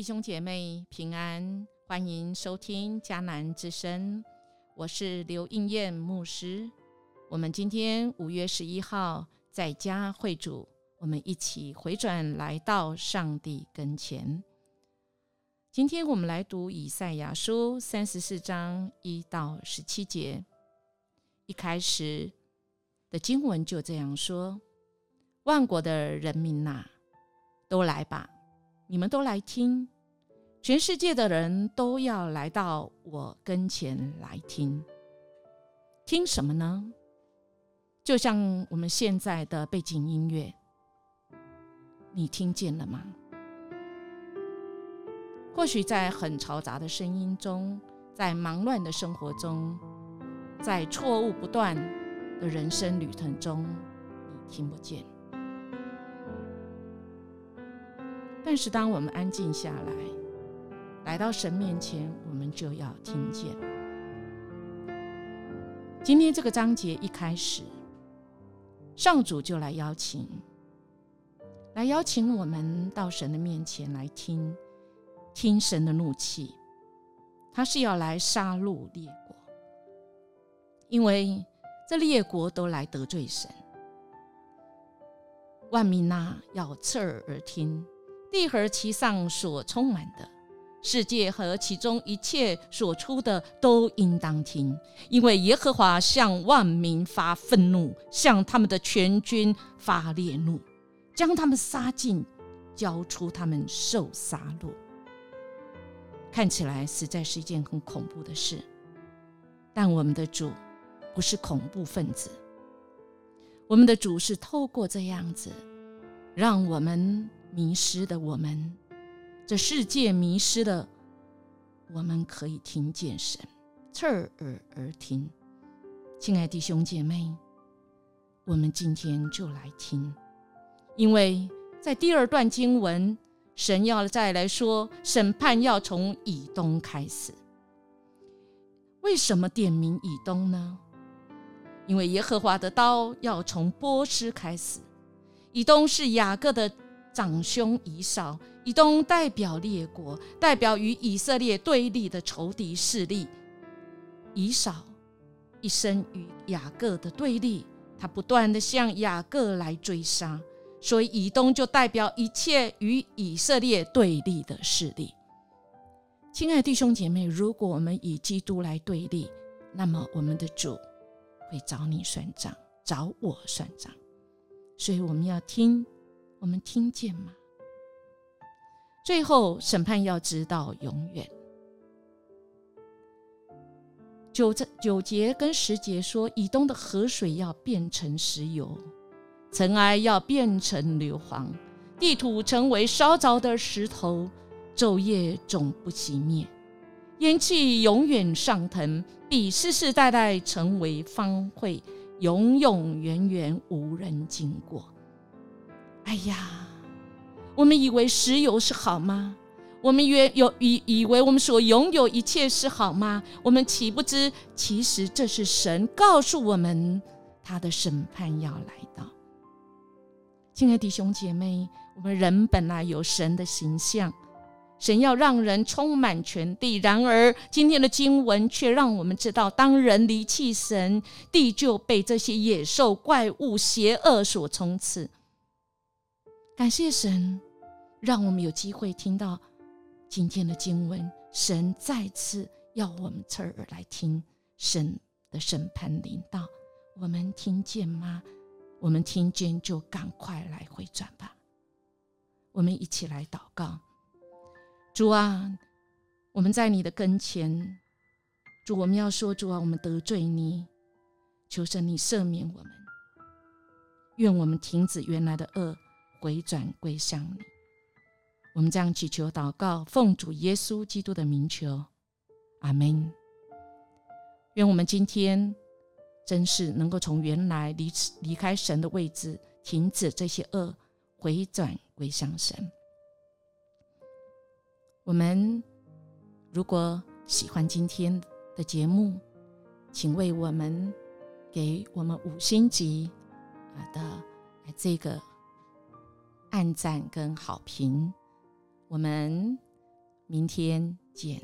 弟兄姐妹平安，欢迎收听迦南之声，我是刘应燕牧师。我们今天五月十一号在家会主，我们一起回转来到上帝跟前。今天我们来读以赛亚书三十四章一到十七节。一开始的经文就这样说：“万国的人民呐，都来吧。”你们都来听，全世界的人都要来到我跟前来听。听什么呢？就像我们现在的背景音乐，你听见了吗？或许在很嘈杂的声音中，在忙乱的生活中，在错误不断的人生旅程中，你听不见。但是，当我们安静下来，来到神面前，我们就要听见。今天这个章节一开始，上主就来邀请，来邀请我们到神的面前来听，听神的怒气，他是要来杀戮列国，因为这列国都来得罪神，万民呐，要侧耳而听。地和其上所充满的世界和其中一切所出的都应当听，因为耶和华向万民发愤怒，向他们的全军发烈怒，将他们杀尽，交出他们受杀戮。看起来实在是一件很恐怖的事，但我们的主不是恐怖分子，我们的主是透过这样子，让我们。迷失的我们，这世界迷失了，我们可以听见神，侧耳而听。亲爱弟兄姐妹，我们今天就来听，因为在第二段经文，神要再来说审判要从以东开始。为什么点名以东呢？因为耶和华的刀要从波斯开始，以东是雅各的。长兄以扫，以东代表列国，代表与以色列对立的仇敌势力。以扫一生与雅各的对立，他不断的向雅各来追杀，所以以东就代表一切与以色列对立的势力。亲爱的弟兄姐妹，如果我们以基督来对立，那么我们的主会找你算账，找我算账。所以我们要听。我们听见吗？最后审判要知道永远。九这九节跟十节说，以东的河水要变成石油，尘埃要变成硫磺，地土成为烧着的石头，昼夜总不熄灭，烟气永远上腾，必世世代代成为方会，永永远远无人经过。哎呀，我们以为石油是好吗？我们以有以以为我们所拥有一切是好吗？我们岂不知，其实这是神告诉我们，他的审判要来到。亲爱的弟兄姐妹，我们人本来有神的形象，神要让人充满全地。然而，今天的经文却让我们知道，当人离弃神，地就被这些野兽、怪物、邪恶所充斥。感谢神，让我们有机会听到今天的经文。神再次要我们侧耳来听神的审判临到，我们听见吗？我们听见就赶快来回转吧。我们一起来祷告：主啊，我们在你的跟前，主，我们要说主啊，我们得罪你，求神你赦免我们，愿我们停止原来的恶。回转归向你，我们这样祈求祷告，奉主耶稣基督的名求，阿门。愿我们今天真是能够从原来离离开神的位置，停止这些恶，回转归向神。我们如果喜欢今天的节目，请为我们给我们五星级啊的这个。按赞跟好评，我们明天见。